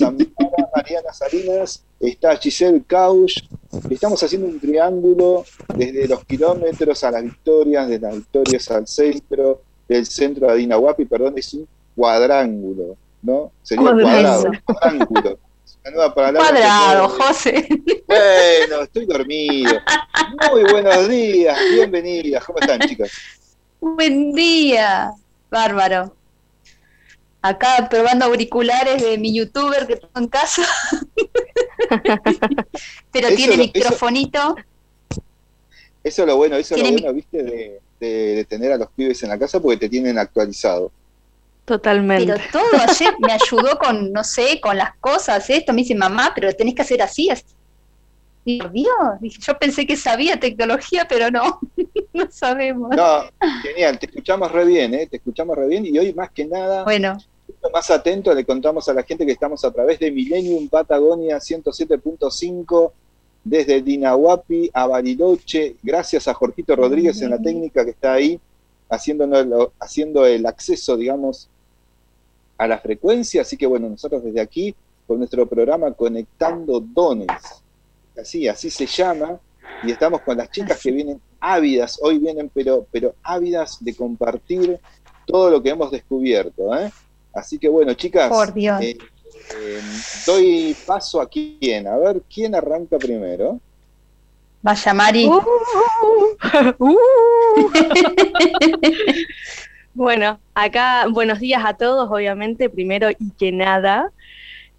Mariana Salinas, está Giselle Cauch. Estamos haciendo un triángulo desde los kilómetros a las victorias, de las victorias al centro, del centro a Dinahuapi, perdón, es un cuadrángulo, ¿no? Sería cuadrado, cuadrángulo. Cuadrado, José. Bueno, estoy dormido. Muy buenos días, bienvenidas. ¿Cómo están, chicas? Buen día, bárbaro. Acá probando auriculares de mi youtuber que tengo en casa. Pero tiene microfonito. Eso, es lo bueno, eso es lo bueno, viste, de, de, tener a los pibes en la casa porque te tienen actualizado. Totalmente. Pero todo ayer me ayudó con, no sé, con las cosas, esto. Me dice, mamá, pero tenés que hacer así. Y por Dios, yo pensé que sabía tecnología, pero no, no sabemos. No, genial, te escuchamos re bien, ¿eh? te escuchamos re bien y hoy más que nada, bueno. más atento, le contamos a la gente que estamos a través de Millennium Patagonia 107.5 desde Dinahuapi a Bariloche, gracias a Jorgito Rodríguez en la técnica que está ahí haciendo, haciendo el acceso, digamos, a la frecuencia. Así que bueno, nosotros desde aquí, con nuestro programa Conectando Dones, así, así se llama, y estamos con las chicas que vienen ávidas, hoy vienen, pero, pero ávidas de compartir todo lo que hemos descubierto. ¿eh? Así que bueno, chicas, Por Dios. Eh, eh, doy paso a quién, a ver quién arranca primero. Vaya Mari. Uh, uh. bueno, acá buenos días a todos, obviamente, primero y que nada.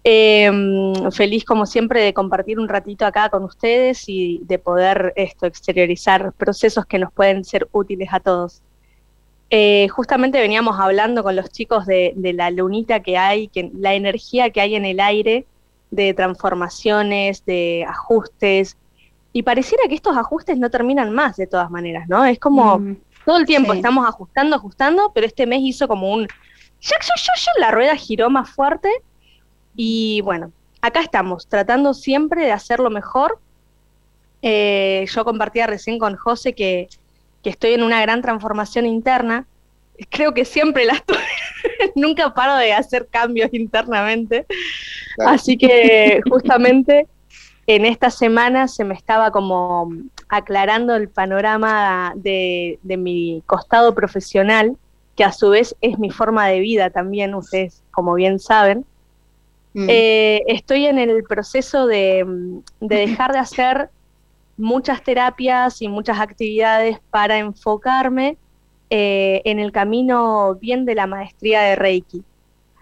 Em, feliz como siempre de compartir un ratito acá con ustedes y de poder esto exteriorizar procesos que nos pueden ser útiles a todos. Eh, justamente veníamos hablando con los chicos de, la lunita que hay, que, la energía que hay en el aire de transformaciones, de ajustes, y pareciera que estos ajustes no terminan más de todas maneras, ¿no? Es como mm, todo el tiempo estamos ajustando, ajustando, pero este mes hizo como un... La rueda giró más fuerte y bueno, acá estamos, tratando siempre de hacerlo mejor. Eh, yo compartía recién con José que, estoy en una gran transformación interna. Creo que siempre la estoy. Nunca paro de hacer cambios internamente. Así que justamente en esta semana se me estaba como aclarando el panorama de, mi costado profesional, que a su vez es mi forma de vida también, ustedes como bien saben. Mm. Eh, estoy en el proceso de, dejar de hacer muchas terapias y muchas actividades para enfocarme eh, en el camino bien de la maestría de Reiki.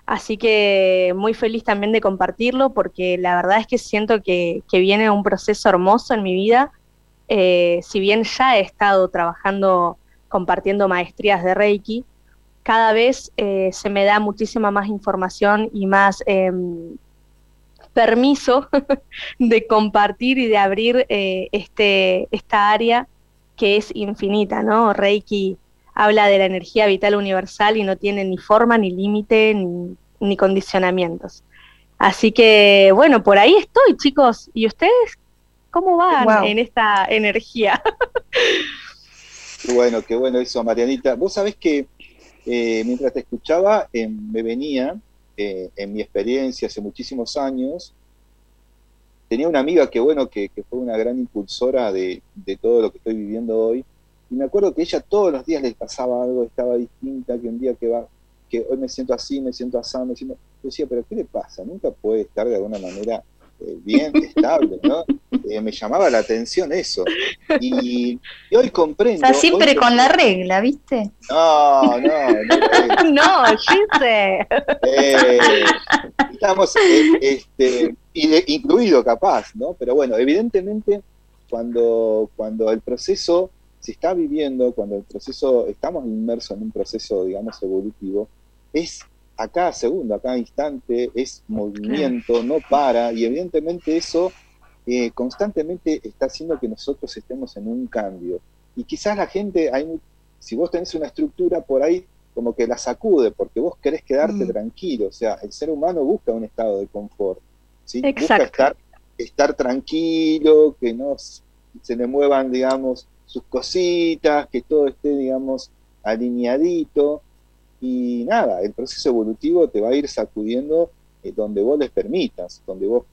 Así que muy feliz también de compartirlo porque la verdad es que siento que, viene un proceso hermoso en mi vida. Eh, si bien ya he estado trabajando, compartiendo maestrías de Reiki, cada vez eh, se me da muchísima más información y más em, permiso de compartir y de abrir eh, este, esta área que es infinita, ¿no? Reiki habla de la energía vital universal y no tiene ni forma, ni límite, ni, condicionamientos. Así que, bueno, por ahí estoy, chicos. ¿Y ustedes cómo van en esta energía? Qué bueno, qué bueno eso, Marianita. Vos sabés que eh, mientras te escuchaba, eh, me venía, eh, en mi experiencia hace muchísimos años, tenía una amiga que, bueno, que, fue una gran impulsora de, todo lo que estoy viviendo hoy, y me acuerdo que ella todos los días le pasaba algo, estaba distinta, que un día que va, que hoy me siento así, me siento así, me siento... Yo decía, pero ¿qué le pasa? Nunca puede estar de alguna manera bien, estable, ¿no? Eh, me llamaba la atención eso. Y, hoy comprendo. Está siempre con la regla, ¿viste? No, no, no. no. Eh, estamos, este, incluido capaz, ¿no? Pero bueno, evidentemente, cuando, cuando el proceso se está viviendo, cuando el proceso, estamos inmersos en un proceso, digamos, evolutivo, es a cada segundo, a cada instante, es movimiento, no para, y evidentemente eso eh, constantemente está haciendo que nosotros estemos en un cambio. Y quizás la gente, hay, si vos tenés una estructura por ahí, como que la sacude, porque vos querés quedarte mm. tranquilo, o sea, el ser humano busca un estado de confort, ¿sí? busca estar, estar tranquilo, que no se le muevan, digamos, sus cositas, que todo esté, digamos, alineadito. Y nada, el proceso evolutivo te va a ir sacudiendo eh, donde vos les permitas, donde vos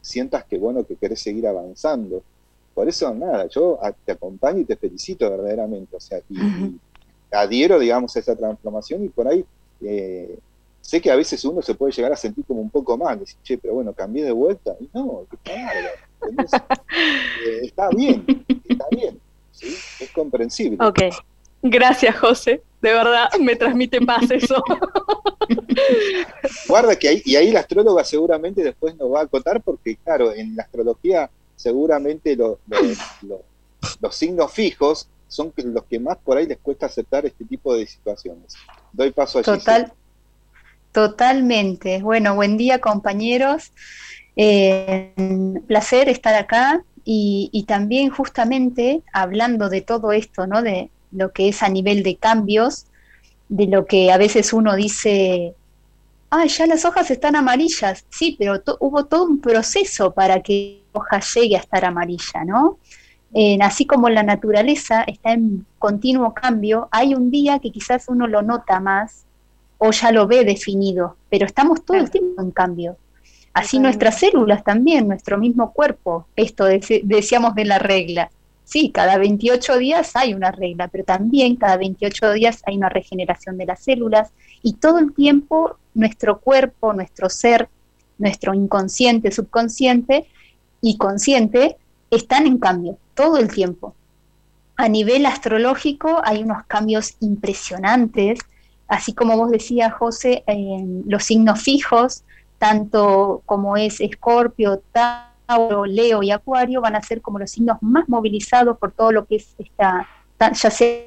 sientas que bueno, que querés seguir avanzando. Por eso, nada, yo te acompaño y te felicito verdaderamente, o sea, y, adhiero, digamos, a esa transformación y por ahí eh, sé que a veces uno se puede llegar a sentir como un poco mal, decir, che, pero bueno, cambié de vuelta. Y no, eh, está bien, está bien, ¿sí? es comprensible. Ok, gracias José, de verdad me transmite paz eso. Guarda que ahí, y ahí la astróloga seguramente después nos va a acotar, porque claro, en la astrología seguramente los, los signos fijos son los que más por ahí les cuesta aceptar este tipo de situaciones. Doy paso a Total, Totalmente. Bueno, buen día compañeros. Eh, placer estar acá y, también justamente hablando de todo esto, ¿no? De lo que es a nivel de cambios, de lo que a veces uno dice, ah, ya las hojas están amarillas. Sí, pero hubo todo un proceso para que la hoja llegue a estar amarilla, ¿no? así como la naturaleza está en continuo cambio, hay un día que quizás uno lo nota más o ya lo ve definido, pero estamos todo el tiempo en cambio. Así nuestras células también, nuestro mismo cuerpo, esto decíamos de la regla. Sí, cada 28 días hay una regla, pero también cada 28 días hay una regeneración de las células y todo el tiempo nuestro cuerpo, nuestro ser, nuestro inconsciente, subconsciente y consciente están en cambio todo el tiempo. A nivel astrológico hay unos cambios impresionantes así como vos decías, José, los signos fijos, tanto como es Escorpio, Tauro, Leo y Acuario, van a ser como los signos más movilizados por todo lo que es esta, ya sea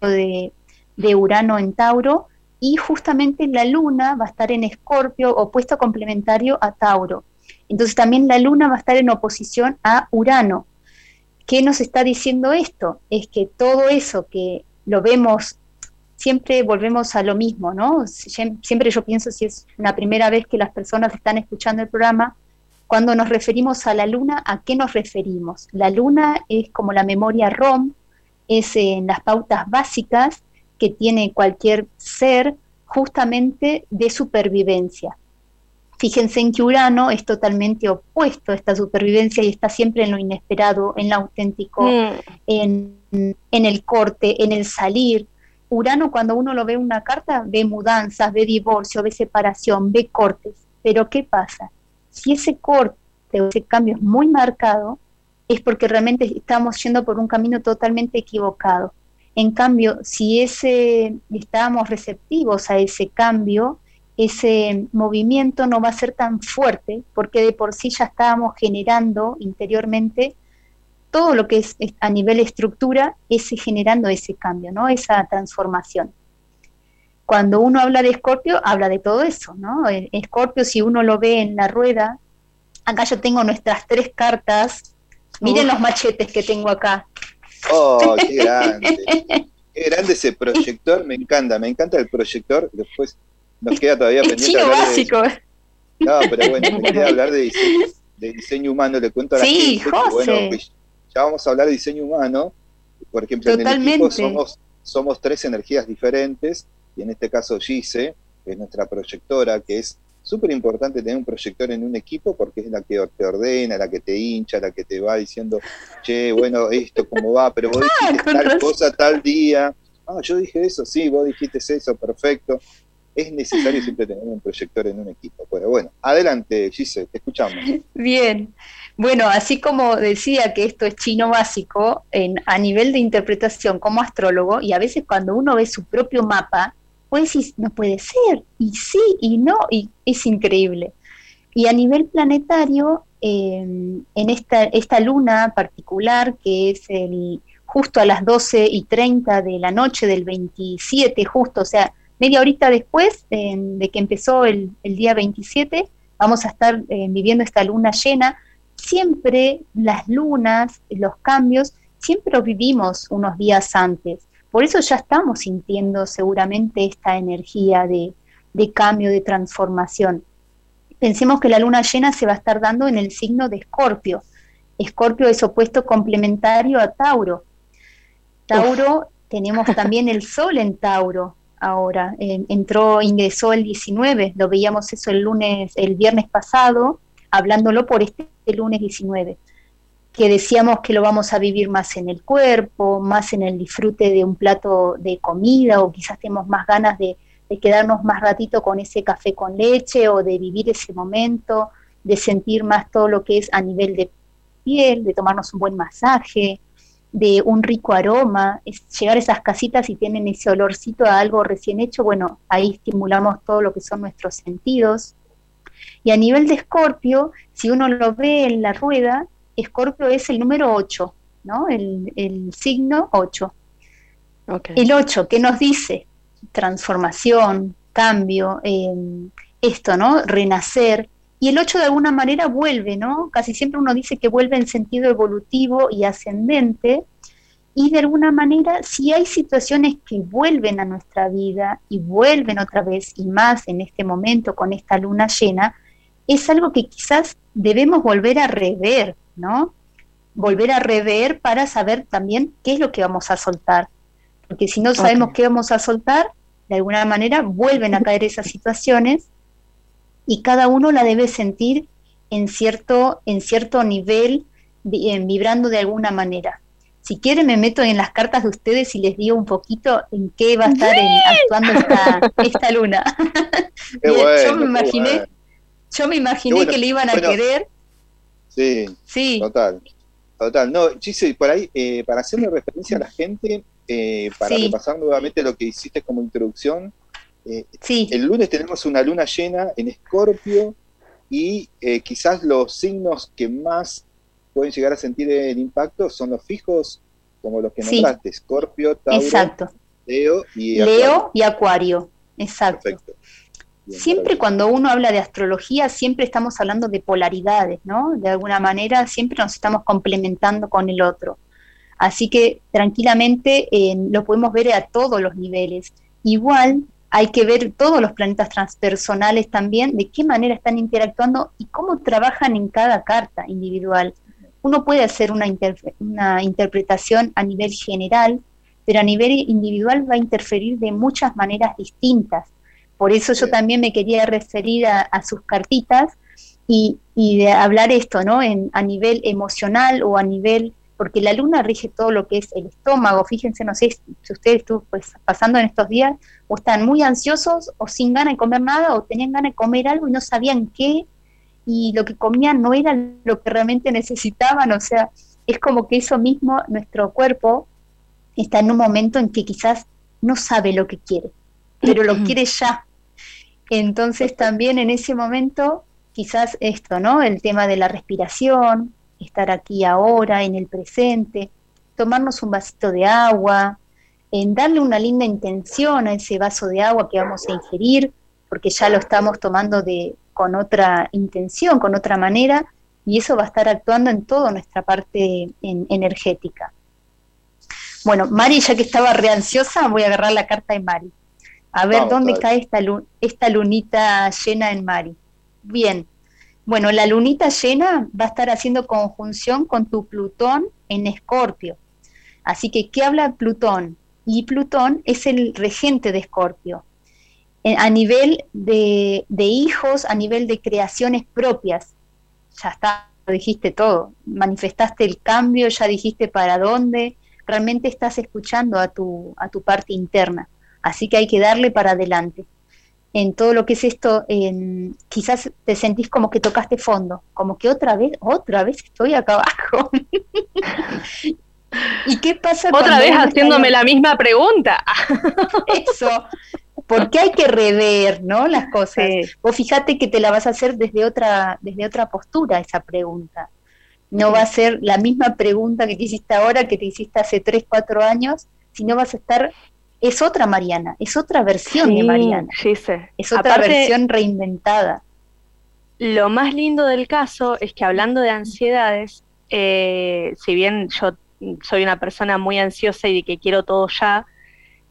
de, de Urano en Tauro, y justamente la luna va a estar en Escorpio, opuesto complementario a Tauro. Entonces también la luna va a estar en oposición a Urano. ¿Qué nos está diciendo esto? Es que todo eso que lo vemos siempre volvemos a lo mismo, ¿no? Siempre yo pienso si es una primera vez que las personas están escuchando el programa, cuando nos referimos a la luna, ¿a qué nos referimos? La luna es como la memoria ROM, es en las pautas básicas que tiene cualquier ser justamente de supervivencia. Fíjense en que Urano es totalmente opuesto a esta supervivencia y está siempre en lo inesperado, en lo auténtico, mm. en, en el corte, en el salir, Urano cuando uno lo ve en una carta ve mudanzas, ve divorcio, ve separación, ve cortes. Pero ¿qué pasa? Si ese corte o ese cambio es muy marcado, es porque realmente estamos yendo por un camino totalmente equivocado. En cambio, si ese estamos receptivos a ese cambio, ese movimiento no va a ser tan fuerte, porque de por sí ya estábamos generando interiormente todo lo que es, a nivel estructura es generando ese cambio, ¿no? Esa transformación. Cuando uno habla de Escorpio, habla de todo eso, ¿no? Escorpio, si uno lo ve en la rueda, acá yo tengo nuestras tres cartas. Miren los machetes que tengo acá. Oh, qué grande. qué grande ese proyector, me encanta, me encanta el proyector. Después nos queda todavía pendiente. Chino básico. No, pero bueno, me queda hablar de diseño, humano, le cuento a la sí, gente bueno, ya vamos a hablar de diseño humano, por ejemplo, en el equipo somos, somos tres energías diferentes, y en este caso Gise, que es nuestra proyectora, que es súper importante tener un proyector en un equipo porque es la que te ordena, la que te hincha, la que te va diciendo, che, bueno, esto cómo va, pero vos ah, dijiste tal cosa tal día. Ah, yo dije eso, sí, vos dijiste eso, perfecto. Es necesario siempre tener un proyector en un equipo. Pero bueno, adelante, Gise, te escuchamos. Bien. Bueno, así como decía que esto es chino básico, en, a nivel de interpretación como astrólogo, y a veces cuando uno ve su propio mapa, pues decir, no puede ser, y sí, y no, y es increíble. Y a nivel planetario, em, en esta, esta luna particular, que es el, justo a las 12 y 30 de la noche del 27, justo, o sea, media horita después em, de que empezó el, el, día 27, vamos a estar em, viviendo esta luna llena siempre las lunas, los cambios, siempre vivimos unos días antes. Por eso ya estamos sintiendo seguramente esta energía de, cambio, de transformación. Pensemos que la luna llena se va a estar dando en el signo de Escorpio. Escorpio es opuesto complementario a Tauro. Tauro, tenemos también el Sol en Tauro. ahora. entró, ingresó el 19, lo veíamos eso el lunes, el viernes pasado, hablándolo por este lunes 19, que decíamos que lo vamos a vivir más en el cuerpo, más en el disfrute de un plato de comida, o quizás tenemos más ganas de, quedarnos más ratito con ese café con leche, o de vivir ese momento, de sentir más todo lo que es a nivel de piel, de tomarnos un buen masaje, de un rico aroma, es llegar a esas casitas y tienen ese olorcito a algo recién hecho, bueno, ahí estimulamos todo lo que son nuestros sentidos. Y a nivel de Escorpio, si uno lo ve en la rueda, Escorpio es el número 8, ¿no? El, signo 8. El 8, ¿qué nos dice? Transformación, cambio, eh, esto, ¿no? Renacer, y el 8 de alguna manera vuelve, ¿no? Casi siempre uno dice que vuelve en sentido evolutivo y ascendente, y de alguna manera si hay situaciones que vuelven a nuestra vida y vuelven otra vez y más en este momento con esta luna llena, es algo que quizás debemos volver a rever, ¿no? Volver a rever para saber también qué es lo que vamos a soltar. Porque si no sabemos qué vamos a soltar, de alguna manera vuelven a caer esas situaciones y cada uno la debe sentir en cierto, en cierto nivel, vibrando de alguna manera. Si quieren me meto en las cartas de ustedes y les digo un poquito en qué va a estar actuando esta, luna. yo me imaginé, yo me imaginé que le iban a querer. Sí, sí, total. Total, no, Chise, por ahí, eh, para hacerle referencia a la gente, eh, para repasar nuevamente lo que hiciste como introducción, eh, el lunes tenemos una luna llena en Escorpio y eh, quizás los signos que más pueden llegar a sentir el impacto son los fijos, como los que nombraste, Escorpio, Tauro, Leo y Acuario. Leo y Acuario, exacto. Siempre cuando uno habla de astrología, siempre estamos hablando de polaridades, ¿no? De alguna manera siempre nos estamos complementando con el otro. Así que tranquilamente eh, lo podemos ver a todos los niveles. Igual hay que ver todos los planetas transpersonales también, de qué manera están interactuando y cómo trabajan en cada carta individual. Uno puede hacer una, una interpretación a nivel general, pero a nivel individual va a interferir de muchas maneras distintas. Por eso yo también me quería referir a, sus cartitas y, y, de hablar esto, ¿no? En, a nivel emocional o a nivel porque la luna rige todo lo que es el estómago. Fíjense, no sé si ustedes estuvo pues, pasando en estos días, o están muy ansiosos o sin ganas de comer nada, o tenían ganas de comer algo y no sabían qué, y lo que comían no era lo que realmente necesitaban. O sea, es como que eso mismo, nuestro cuerpo está en un momento en que quizás no sabe lo que quiere, pero lo quiere ya. Entonces también en ese momento, quizás esto, ¿no? El tema de la respiración, estar aquí ahora, en el presente, tomarnos un vasito de agua, en darle una linda intención a ese vaso de agua que vamos a ingerir, porque ya lo estamos tomando de, con otra intención, con otra manera, y eso va a estar actuando en toda nuestra parte energética. Bueno, Mari, ya que estaba reansiosa, voy a agarrar la carta de Mari. A ver dónde cae esta, esta lunita llena en Mari. Bien, bueno, la lunita llena va a estar haciendo conjunción con tu Plutón en Escorpio. Así que, ¿qué habla Plutón? Y Plutón es el regente de Escorpio. Eh, a nivel de, hijos, a nivel de creaciones propias. Ya está, lo dijiste todo. Manifestaste el cambio, ya dijiste para dónde. Realmente estás escuchando a tu, a tu parte interna. Así que hay que darle para adelante en todo lo que es esto, quizás te sentís como que tocaste fondo, como que otra vez, otra vez estoy acá abajo. ¿Y qué pasa? Otra vez haciéndome la misma pregunta. Eso, porque hay que rever, ¿no? Las cosas. Vos fíjate que te la vas a hacer desde otra, desde otra postura esa pregunta. No va a ser la misma pregunta que te hiciste ahora, que te hiciste hace 3, 4 años, sino vas a estar es otra Mariana, es otra versión de Mariana. Sí, Es otra versión reinventada. Lo más lindo del caso es que hablando de ansiedades, eh, si bien yo soy una persona muy ansiosa y de que quiero todo ya,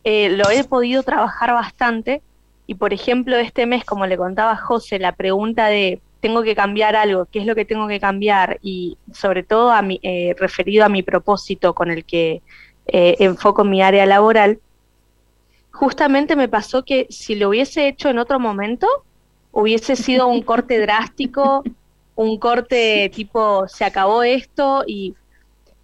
eh, lo he podido trabajar bastante. Y por ejemplo, este mes, como le contaba José, la pregunta de tengo que cambiar algo, qué es lo que tengo que cambiar, y sobre todo a mi, eh, referido a mi propósito con el que enfoco mi área laboral, justamente me pasó que si lo hubiese hecho en otro momento, hubiese sido un corte drástico, un corte tipo, se acabó esto y,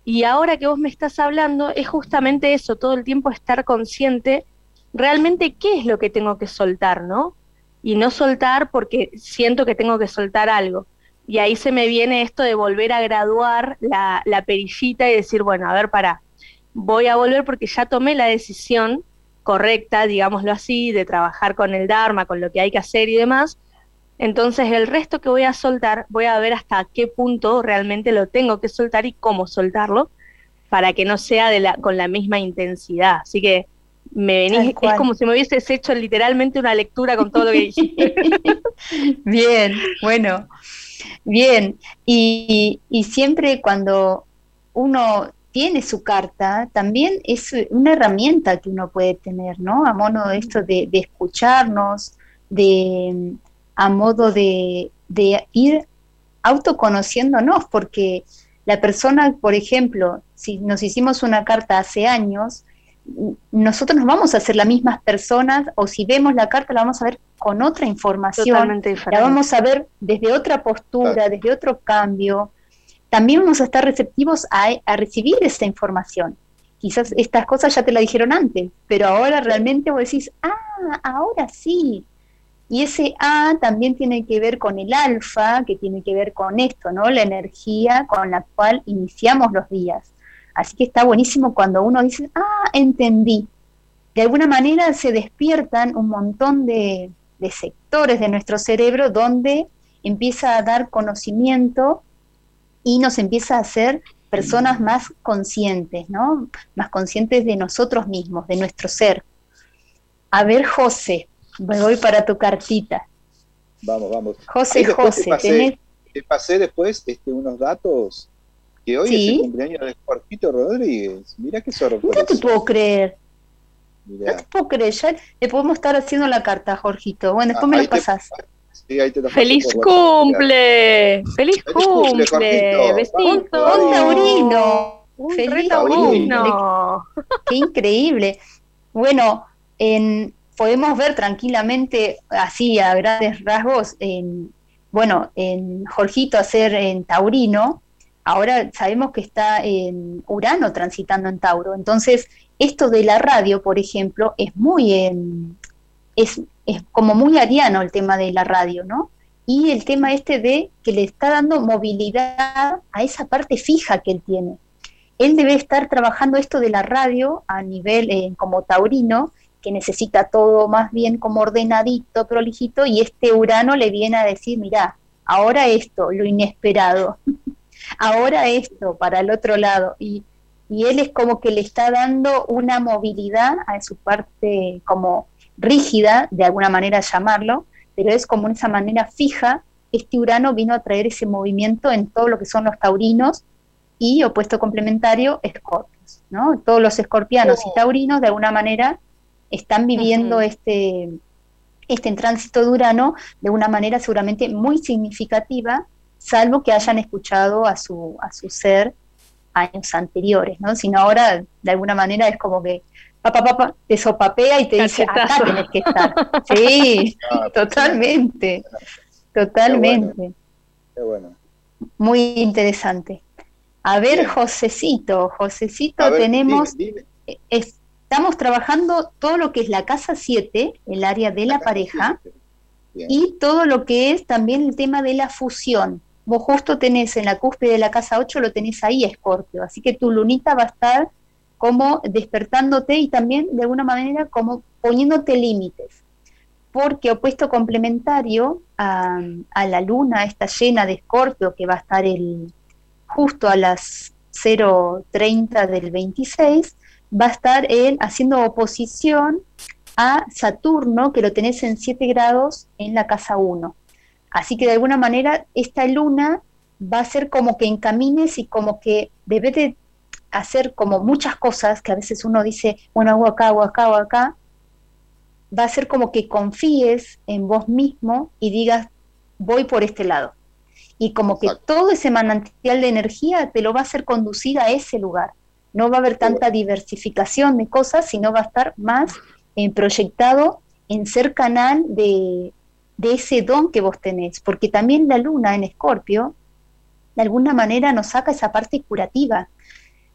y ahora que vos me estás hablando es justamente eso, todo el tiempo estar consciente realmente qué es lo que tengo que soltar, ¿no? Y no soltar porque siento que tengo que soltar algo. Y ahí se me viene esto de volver a graduar la, la perillita y decir, bueno, a ver, para, voy a volver porque ya tomé la decisión correcta, digámoslo así, de trabajar con el Dharma, con lo que hay que hacer y demás. Entonces el resto que voy a soltar, voy a ver hasta qué punto realmente lo tengo que soltar y cómo soltarlo para que no sea de la, con la misma intensidad. Así que me venís, es como si me hubieses hecho literalmente una lectura con todo lo que dijiste. Bien, bueno, bien. Y, y siempre cuando uno tiene su carta, también es una herramienta que uno puede tener, ¿no? A modo de esto de, escucharnos, de a modo de, de, ir autoconociéndonos, porque la persona, por ejemplo, si nos hicimos una carta hace años, nosotros nos vamos a hacer las mismas personas, o si vemos la carta la vamos a ver con otra información, la vamos a ver desde otra postura, desde otro cambio, también vamos a estar receptivos a, recibir esa información. Quizás estas cosas ya te la dijeron antes, pero ahora realmente vos decís, ah, ahora sí. Y ese A también tiene que ver con el alfa, que tiene que ver con esto, ¿no? La energía con la cual iniciamos los días. Así que está buenísimo cuando uno dice, ah, entendí. De alguna manera se despiertan un montón de, de sectores de nuestro cerebro donde empieza a dar conocimiento y nos empieza a hacer personas más conscientes, ¿no? Más conscientes de nosotros mismos, de nuestro ser. A ver, José, voy para tu cartita. Vamos, vamos. José, José, te pasé, después este, unos datos que hoy es el cumpleaños de Jorgito Rodríguez. Mira qué sorpresa. No te puedo creer. No te puedo creer, ya le podemos estar haciendo la carta, Jorgito. Bueno, después me lo pasás. ¡Feliz cumple! ¡Feliz cumple! ¡Un taurino! ¡Feliz taurino! ¡Qué increíble! Bueno, en, podemos ver tranquilamente, así a grandes rasgos, en, bueno, en Jorgito hacer en taurino, ahora sabemos que está en Urano transitando en Tauro. Entonces, esto de la radio, por ejemplo, es muy, en, es, es como muy ariano el tema de la radio, ¿no? Y el tema este de que le está dando movilidad a esa parte fija que él tiene. Él debe estar trabajando esto de la radio a nivel eh, como taurino, que necesita todo más bien como ordenadito, prolijito, y este Urano le viene a decir, mira, ahora esto, lo inesperado, ahora esto, para el otro lado. Y, y él es como que le está dando una movilidad a su parte como rígida, de alguna manera llamarlo, pero es como en esa manera fija, este Urano vino a traer ese movimiento en todo lo que son los taurinos y opuesto complementario, escorpios, ¿no? Todos los escorpianos y oh. taurinos de alguna manera están viviendo este, este tránsito de Urano de una manera seguramente muy significativa, salvo que hayan escuchado a su, a su ser años anteriores, ¿no? Sino ahora, de alguna manera, es como que papá, papá, te sopapea y te dice, acá tenés que estar. Sí, ah, totalmente, totalmente. Qué bueno. Muy interesante. A ver, Josecito, Josecito, tenemos, eh, estamos trabajando todo lo que es la casa 7, el área de la, pareja, y todo lo que es también el tema de la fusión. Vos justo tenés en la cúspide de la casa 8, lo tenés ahí, Escorpio, así que tu lunita va a estar como despertándote y también de alguna manera como poniéndote límites. Porque opuesto complementario a, la luna, esta llena de escorpio que va a estar el, justo a las 0.30 del 26, va a estar en, haciendo oposición a Saturno, que lo tenés en 7 grados en la casa 1. Así que de alguna manera esta luna va a ser como que encamines y como que debe de hacer como muchas cosas que a veces uno dice, bueno, hago acá, hago acá, hago acá, va a ser como que confíes en vos mismo y digas, voy por este lado. Y como que todo ese manantial de energía te lo va a hacer conducir a ese lugar. No va a haber tanta diversificación de cosas, sino va a estar más eh, proyectado en ser canal de, de ese don que vos tenés, porque también la luna en Escorpio, de alguna manera nos saca esa parte curativa.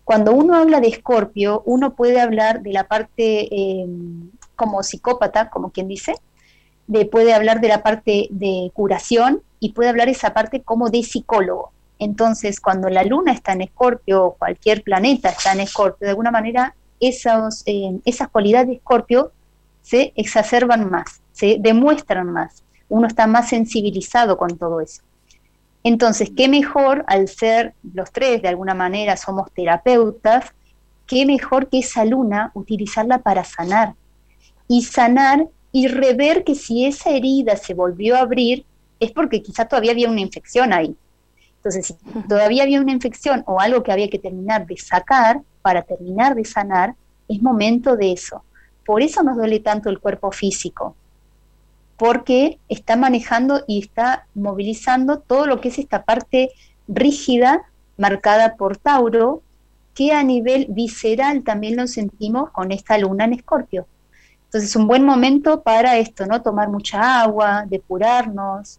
Cuando uno habla de Escorpio, uno puede hablar de la parte em, como psicópata, como quien dice, de, puede hablar de la parte de curación y puede hablar esa parte como de psicólogo. Entonces, cuando la luna está en Escorpio o cualquier planeta está en Escorpio, de alguna manera esos, em, esas cualidades de Escorpio se exacerban más, se demuestran más uno está más sensibilizado con todo eso. Entonces, qué mejor al ser los tres, de alguna manera, somos terapeutas, qué mejor que esa luna utilizarla para sanar. Y sanar y rever que si esa herida se volvió a abrir, es porque quizá todavía había una infección ahí. Entonces, si todavía había una infección o algo que había que terminar de sacar para terminar de sanar, es momento de eso. Por eso nos duele tanto el cuerpo físico, porque está manejando y está movilizando todo lo que es esta parte rígida marcada por Tauro, que a nivel visceral también lo sentimos con esta luna en Escorpio. Entonces, un buen momento para esto, ¿no? Tomar mucha agua, depurarnos.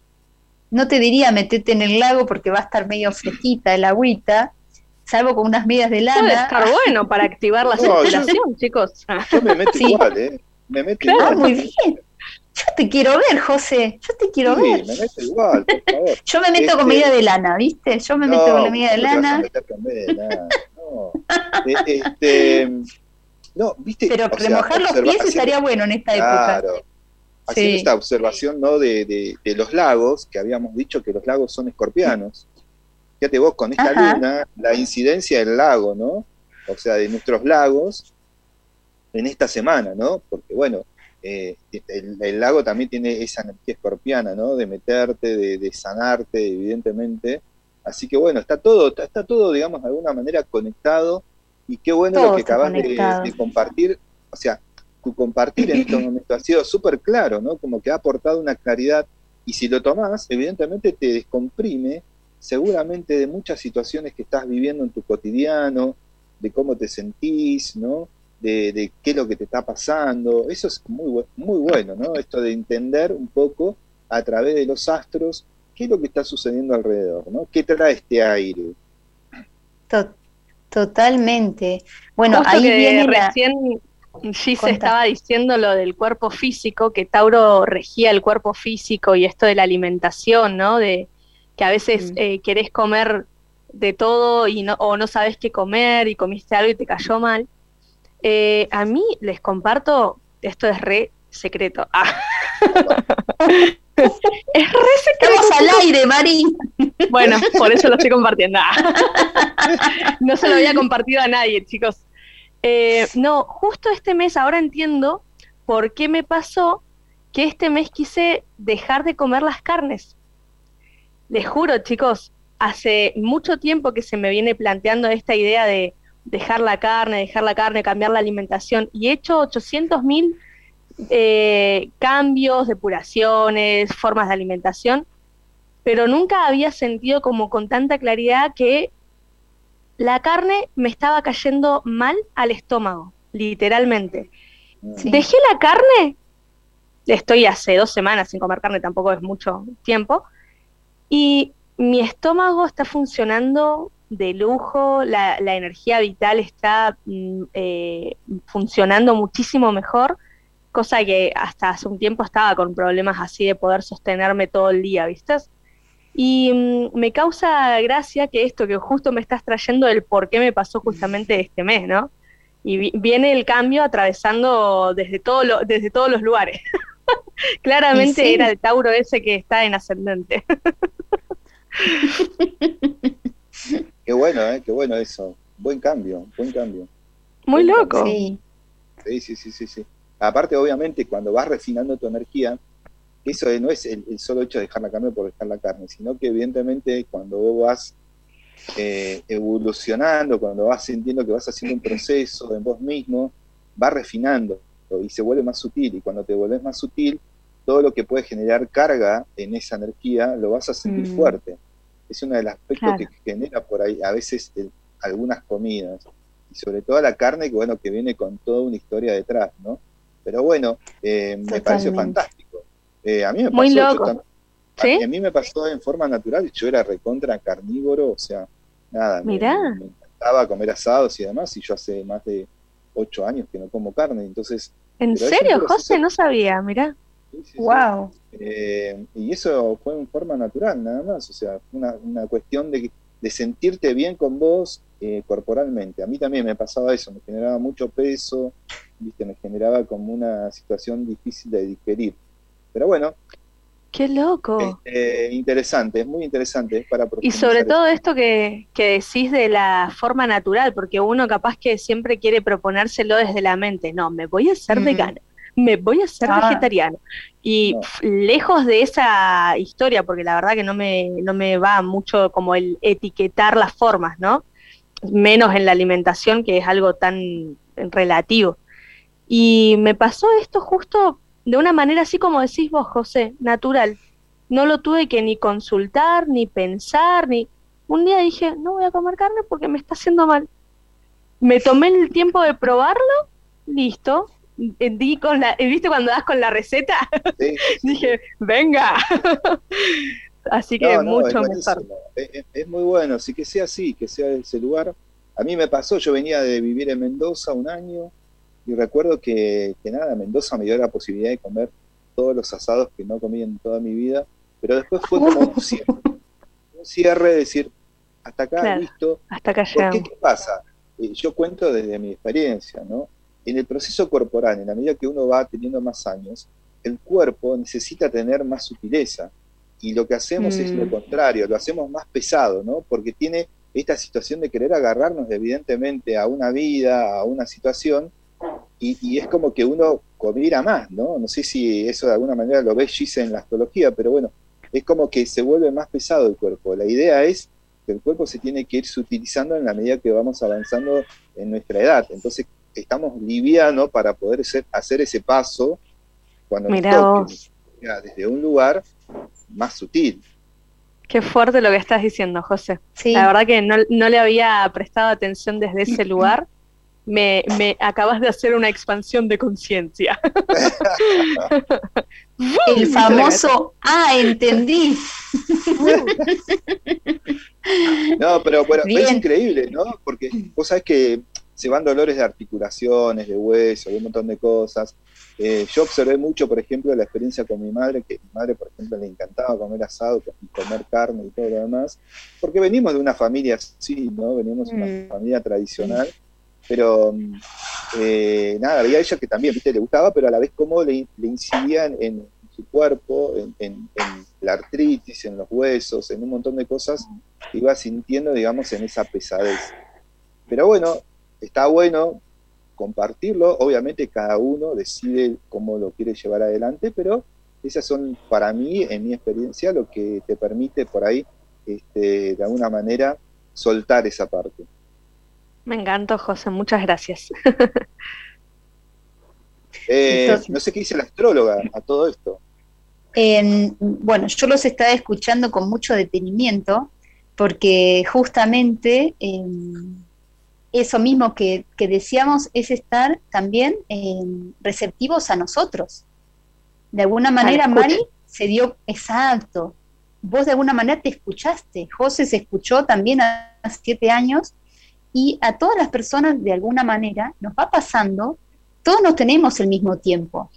No te diría metete en el lago porque va a estar medio fresquita el agüita, salvo con unas medias de lana. Puede estar bueno para activar la circulación, chicos. Yo me meto igual, ¿eh? Me meto claro, muy bien. Te quiero ver, José. Yo te quiero ver. Me meto igual, por favor. Yo me meto con este, medida de lana, ¿viste? Yo me meto con la medida de lana. No. Eh, este, no, ¿viste? Pero remojar los pies estaría bueno en esta época. Claro. Haciendo esta observación ¿no? De, de, de, los lagos, que habíamos dicho que los lagos son escorpianos. Fíjate vos, con esta luna, la incidencia del lago, ¿no? O sea, de nuestros lagos en esta semana, ¿no? Porque, bueno, eh, el, lago también tiene esa energía escorpiana, ¿no? De meterte, de, sanarte, evidentemente. Así que bueno, está todo, está, todo, digamos, de alguna manera conectado. Y qué bueno lo que acabas de, compartir. O sea, tu compartir en estos momentos ha sido súper claro, ¿no? Como que ha aportado una claridad. Y si lo tomás, evidentemente te descomprime seguramente de muchas situaciones que estás viviendo en tu cotidiano, de cómo te sentís, ¿no? De, qué es lo que te está pasando. Eso es muy, muy bueno, ¿no? Esto de entender un poco a través de los astros qué es lo que está sucediendo alrededor, ¿no? ¿Qué trae este aire? Totalmente. Bueno, ahí viene recién sí se estaba diciendo lo del cuerpo físico, que Tauro regía el cuerpo físico y esto de la alimentación, ¿no? De que a veces mm. eh, querés comer de todo y no, o no sabes qué comer y comiste algo y te cayó mal. Eh, a mí les comparto, esto es re secreto. Ah. es re secreto. Estamos al aire, Mari. Bueno, por eso lo estoy compartiendo. Ah. no se lo había compartido a nadie, chicos. Eh, no, justo este mes, ahora entiendo por qué me pasó que este mes quise dejar de comer las carnes. Les juro, chicos, hace mucho tiempo que se me viene planteando esta idea de dejar la carne, dejar la carne, cambiar la alimentación. Y he hecho 800 mil eh, cambios, depuraciones, formas de alimentación, pero nunca había sentido como con tanta claridad que la carne me estaba cayendo mal al estómago, literalmente. Dejé la carne, estoy hace dos semanas sin comer carne, tampoco es mucho tiempo, y mi estómago está funcionando de lujo, la, energía vital está mm, eh, funcionando muchísimo mejor, cosa que hasta hace un tiempo estaba con problemas así de poder sostenerme todo el día, ¿viste? Y mm, me causa gracia que esto, que justo me estás trayendo el por qué me pasó justamente este mes, ¿no? Y viene el cambio atravesando desde, todo desde todos los lugares. Claramente era el Tauro ese que está en ascendente. Qué bueno, ¿eh? Qué bueno eso. Buen cambio, buen cambio. Muy loco. Sí. sí. Sí, sí, sí, Aparte, obviamente, cuando vas refinando tu energía, eso no es el, solo hecho de dejar la carne por dejar la carne, sino que evidentemente cuando vos vas eh, evolucionando, cuando vas sintiendo que vas haciendo un proceso en vos mismo, vas refinando y se vuelve más sutil. Y cuando te vuelves más sutil, todo lo que puede generar carga en esa energía lo vas a sentir mm. fuerte es uno de los aspectos que genera por ahí a veces algunas comidas, y sobre todo la carne, que bueno, que viene con toda una historia detrás, ¿no? Pero bueno, eh, me pareció fantástico. Eh, a mí me pasó, Muy loco. a, mí me pasó en forma natural, yo era recontra carnívoro, o sea, nada, me, me, encantaba comer asados y demás, y yo hace más de ocho años que no como carne, entonces... ¿En serio, José? No sabía, mirá. Wow. Eh, y eso fue en forma natural, nada más, o sea, una, una cuestión de, de sentirte bien con vos eh, corporalmente. A mí también me pasaba eso, me generaba mucho peso, ¿viste? me generaba como una situación difícil de digerir. Pero bueno. Qué loco. Este, interesante, es muy interesante. para y sobre todo esto que, que, decís de la forma natural, porque uno capaz que siempre quiere proponérselo desde la mente. No, me voy a hacer vegano, me voy a ser ah. vegetariano. Y lejos de esa historia, porque la verdad que no me, no me va mucho como el etiquetar las formas, ¿no? menos en la alimentación, que es algo tan relativo. Y me pasó esto justo de una manera así como decís vos, José, natural. No lo tuve que ni consultar, ni pensar, ni... Un día dije, no voy a comer carne porque me está haciendo mal. Me tomé el tiempo de probarlo, listo. Eh, di con la, ¿Viste cuando das con la receta? dije, venga. Así que mucho mejor. Es, muy bueno, sí que sea así, que sea ese lugar. A mí me pasó, yo venía de vivir en Mendoza un año y recuerdo que, nada, Mendoza me dio la posibilidad de comer todos los asados que no comí en toda mi vida, pero después fue como un cierre, un cierre de decir, hasta acá, listo. Hasta acá. ¿Qué, ¿Qué pasa? Eh, yo cuento desde mi experiencia, ¿no? En el proceso corporal, en la medida que uno va teniendo más años, el cuerpo necesita tener más sutileza y lo que hacemos es lo mm. contrario, lo hacemos más pesado, ¿no? Porque tiene esta situación de querer agarrarnos evidentemente a una vida, a una situación, y, es como que uno comiera más, ¿no? No sé si eso de alguna manera lo ves, Gise, en la astrología, pero bueno, es como que se vuelve más pesado el cuerpo. La idea es que el cuerpo se tiene que ir sutilizando en la medida que vamos avanzando en nuestra edad. Entonces, estamos livianos para poder hacer ese paso cuando nos toque, desde un lugar más sutil. Qué fuerte lo que estás diciendo, José. La verdad que no, le había prestado atención desde ese lugar. Me, me acabas de hacer una expansión de conciencia. El famoso, ah, entendí. No, pero bueno, es increíble, ¿no? Porque vos sabés que se van dolores de articulaciones, de hueso, de un montón de cosas. Eh, yo observé mucho, por ejemplo, la experiencia con mi madre, que mi madre, por ejemplo, le encantaba comer asado y comer carne y todo lo demás, porque venimos de una familia así, ¿no? Venimos de una mm. familia tradicional, pero eh, nada, había ella que también, viste, le gustaba, pero a la vez cómo le, incidían en, su cuerpo, en, la artritis, en los huesos, en un montón de cosas que iba sintiendo, digamos, en esa pesadez. Pero bueno, está bueno compartirlo. Obviamente cada uno decide cómo lo quiere llevar adelante, pero esas son para mí, en mi experiencia, lo que te permite por ahí, este, de alguna manera, soltar esa parte. Me encantó, José, muchas gracias. Eh, no sé qué dice la astróloga a todo esto. bueno, yo los estaba escuchando con mucho detenimiento, porque justamente eso mismo que, decíamos es estar también eh, receptivos a nosotros. De alguna manera, Mari se dio exacto. Vos de alguna manera te escuchaste. José se escuchó también hace siete años y a todas las personas de alguna manera nos va pasando, todos nos tenemos el mismo tiempo.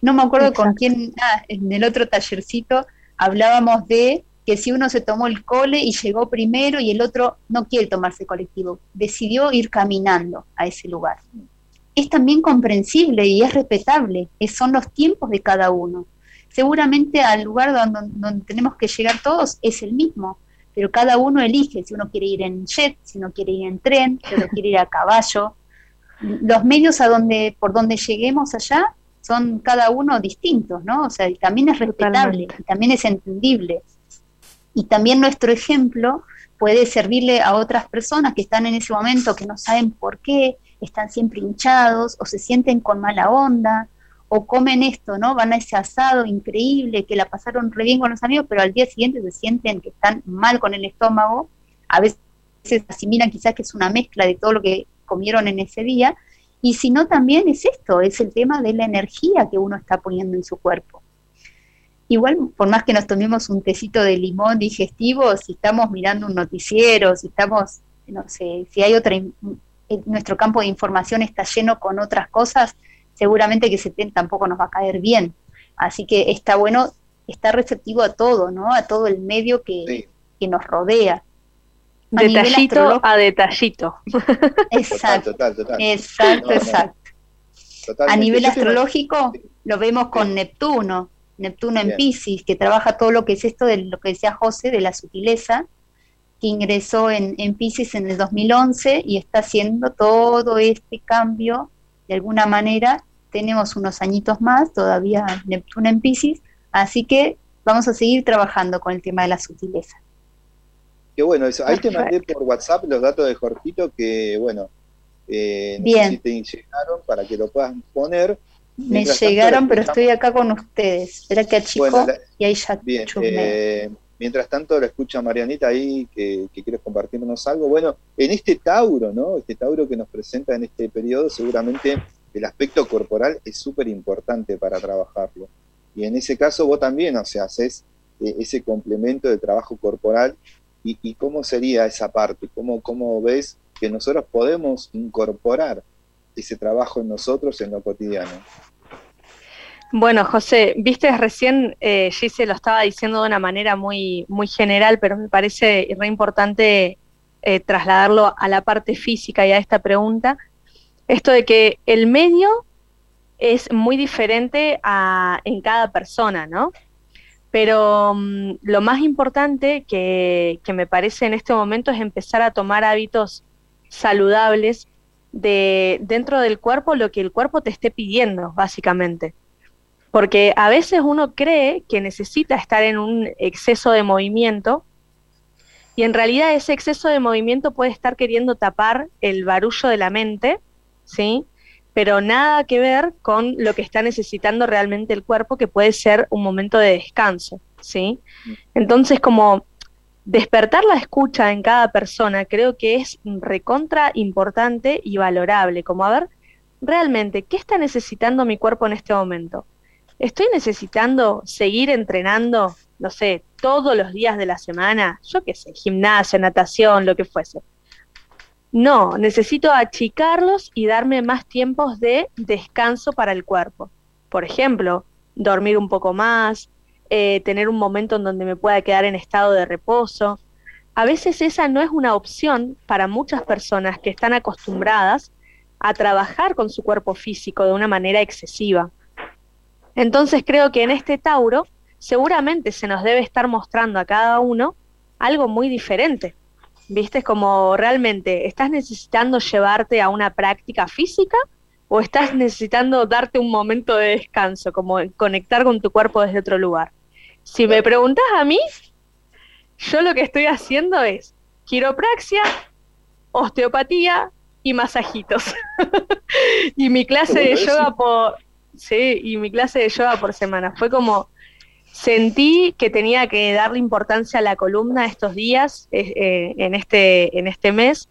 No me acuerdo con quién, ah, en el otro tallercito hablábamos de que si uno se tomó el cole y llegó primero y el otro no quiere tomarse colectivo, decidió ir caminando a ese lugar. Es también comprensible y es respetable, son los tiempos de cada uno. Seguramente al lugar donde, donde tenemos que llegar todos es el mismo, pero cada uno elige si uno quiere ir en jet, si uno quiere ir en tren, si uno quiere ir a caballo. Los medios a donde, por donde lleguemos allá son cada uno distintos, ¿no? O sea, también es respetable, y también es entendible y también nuestro ejemplo puede servirle a otras personas que están en ese momento que no saben por qué, están siempre hinchados o se sienten con mala onda o comen esto, ¿no? Van a ese asado increíble que la pasaron re bien con los amigos, pero al día siguiente se sienten que están mal con el estómago. A veces asimilan quizás que es una mezcla de todo lo que comieron en ese día Y si no, también es esto, es el tema de la energía que uno está poniendo en su cuerpo. Igual, por más que nos tomemos un tecito de limón digestivo, si estamos mirando un noticiero, si estamos, no sé, si hay otra, nuestro campo de información está lleno con otras cosas, seguramente que ese té tampoco nos va a caer bien. Así que está bueno estar receptivo a todo, ¿no? A todo el medio que, que nos rodea. detallito a detallito. Exacto, exacto, exacto. A nivel astrológico lo vemos con Neptuno, Neptuno en Pisces, que trabaja todo lo que es esto de lo que decía José, de la sutileza, que ingresó en, en Pisces en el 2011 y está haciendo todo este cambio de alguna manera. Tenemos unos añitos más, todavía Neptuno en Pisces, así que vamos a seguir trabajando con el tema de la sutileza. Qué bueno eso. Ahí te mandé por WhatsApp los datos de Jorgito que, bueno, eh, Bien. te llegaron para que lo puedas poner. Me llegaron, pero estoy acá con ustedes. Espera que achico y ahí ya bien, eh, Mientras tanto, la escucha Marianita ahí que, que quieres compartirnos algo. Bueno, en este Tauro, ¿no? Este Tauro que nos presenta en este periodo, seguramente el aspecto corporal es súper importante para trabajarlo. Y en ese caso vos también, o sea, haces eh, ese complemento de trabajo corporal y, cómo sería esa parte, ¿Cómo, cómo ves que nosotros podemos incorporar ese trabajo en nosotros en lo cotidiano. Bueno, José, viste recién, eh, Gise lo estaba diciendo de una manera muy, muy general, pero me parece re importante eh, trasladarlo a la parte física y a esta pregunta. Esto de que el medio es muy diferente a, en cada persona, ¿no? Pero mm, lo más importante que, me parece en este momento es empezar a tomar hábitos saludables de dentro del cuerpo lo que el cuerpo te esté pidiendo, básicamente. Porque a veces uno cree que necesita estar en un exceso de movimiento y en realidad ese exceso de movimiento puede estar queriendo tapar el barullo de la mente, ¿sí? pero nada que ver con lo que está necesitando realmente el cuerpo, que puede ser un momento de descanso, ¿sí? Entonces, como despertar la escucha en cada persona creo que es recontra importante y valorable, como a ver, realmente, ¿qué está necesitando mi cuerpo en este momento? ¿Estoy necesitando seguir entrenando, no sé, todos los días de la semana? Yo qué sé, gimnasia, natación, lo que fuese. No, necesito achicarlos y darme más tiempos de descanso para el cuerpo. Por ejemplo, dormir un poco más, eh, tener un momento en donde me pueda quedar en estado de reposo. A veces esa no es una opción para muchas personas que están acostumbradas a trabajar con su cuerpo físico de una manera excesiva. Entonces creo que en este Tauro seguramente se nos debe estar mostrando a cada uno algo muy diferente. ¿Viste? Como realmente, ¿estás necesitando llevarte a una práctica física o estás necesitando darte un momento de descanso, como conectar con tu cuerpo desde otro lugar? Si me preguntas a mí, yo lo que estoy haciendo es quiropraxia, osteopatía y masajitos. y mi clase de yoga por sí, y mi clase de yoga por semana fue como Sentí que tenía que darle importancia a la columna estos días, eh, eh, en, este, en este mes,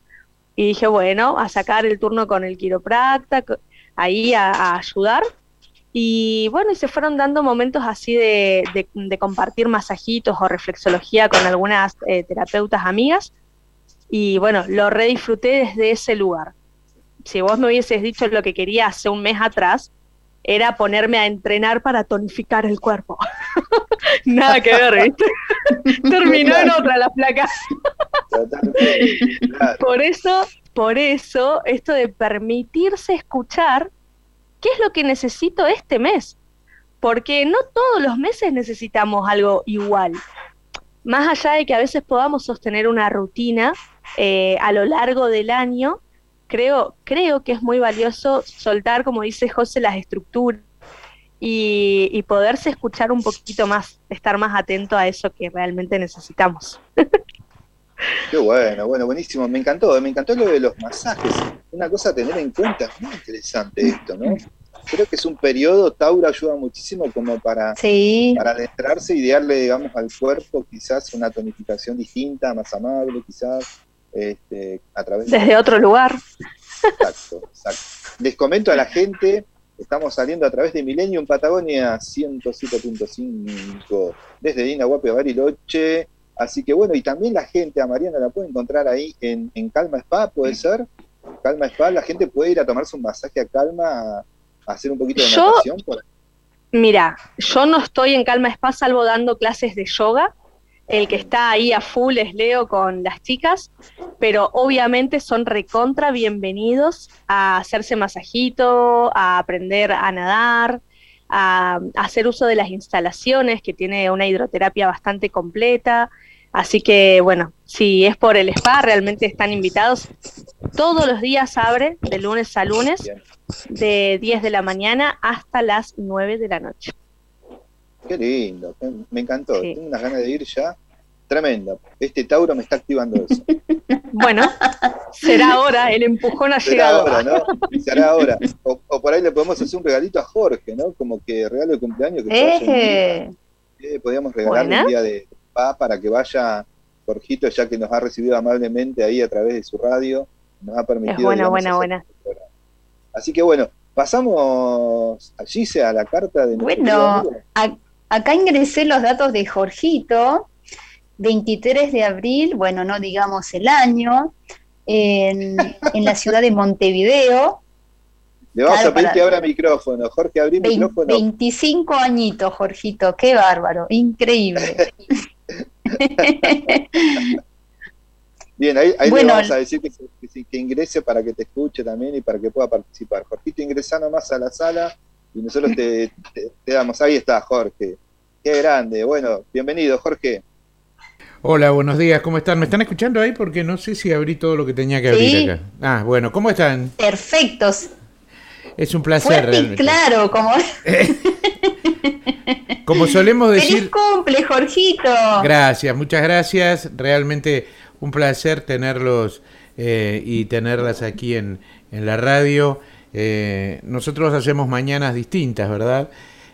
y dije, bueno, a sacar el turno con el quiropracta, ahí a, ayudar. Y bueno, y se fueron dando momentos así de, compartir masajitos o reflexología con algunas eh, terapeutas amigas. Y bueno, lo redisfruté desde ese lugar. Si vos me hubieses dicho lo que quería hace un mes atrás, era ponerme a entrenar para tonificar el cuerpo. Nada que ver, ¿viste? Terminó en otra la placa. Por eso, por eso, esto de permitirse escuchar qué es lo que necesito este mes. Porque no todos los meses necesitamos algo igual. Más allá de que a veces podamos sostener una rutina eh, a lo largo del año, creo, creo que es muy valioso soltar, como dice José, las estructuras y, poderse escuchar un poquito más, estar más atento a eso que realmente necesitamos. Qué bueno, bueno, buenísimo. Me encantó, me encantó lo de los masajes. Una cosa a tener en cuenta, muy interesante esto, ¿no? Creo que es un periodo, Tauro ayuda muchísimo como para, para adentrarse y darle, digamos, al cuerpo quizás una tonificación distinta, más amable, quizás. Este, a través Desde otro lugar. Exacto, exacto. Les comento a la gente, estamos saliendo a través de Millennium Patagonia 107.5 desde Dina Guape Bariloche. Así que bueno, y también la gente, a Mariana la puede encontrar ahí en, Calma Spa, ¿puede ser? Calma Spa, la gente puede ir a tomarse un masaje a Calma, a hacer un poquito de natación. Mira, yo no estoy en Calma Spa salvo dando clases de yoga, el que está ahí a full es Leo con las chicas, pero obviamente son recontra bienvenidos a hacerse masajito, a aprender a nadar, a, hacer uso de las instalaciones, que tiene una hidroterapia bastante completa. Así que bueno, si es por el spa, realmente están invitados. Todos los días abre, de lunes a lunes, de 10 de la mañana hasta las 9 de la noche. Qué lindo, me encantó. Tengo unas ganas de ir ya. Tremendo. Este Tauro me está activando eso. Bueno, será ahora, el empujón ha será llegado. Ahora, ¿no? Será ahora. O, por ahí le podemos hacer un regalito a Jorge, ¿no? Como que regalo de cumpleaños. Que eh, podríamos regalarle un día de para que vaya Jorgito, ya que nos ha recibido amablemente ahí a través de su radio. Nos ha permitido. Es buena, buena, buena. Este Así que bueno, pasamos allí a la carta de. Bueno, acá ingresé los datos de Jorgito 23 de abril, bueno, no digamos el año, en, la ciudad de Montevideo. Le vamos a pedir que abra micrófono, Jorge, abrí micrófono. 25 añitos, Jorgito, qué bárbaro, increíble. Bien, ahí, le vamos a decir que, que, ingrese para que te escuche también y para que pueda participar. Jorgito, ingresa nomás a la sala y nosotros te damos. Ahí está, Jorge. Qué grande. Bueno, bienvenido, Jorge. Hola, buenos días, ¿cómo están? ¿Me están escuchando ahí? Porque no sé si abrí todo lo que tenía que abrir acá. Ah, bueno, ¿cómo están? Perfectos. Es un placer. Fuerte claro, como... como solemos decir... ¡Feliz cumple, Jorgito! Gracias, muchas gracias. Realmente un placer tenerlos eh, y tenerlas aquí en, en la radio. Eh, nosotros hacemos mañanas distintas, ¿verdad?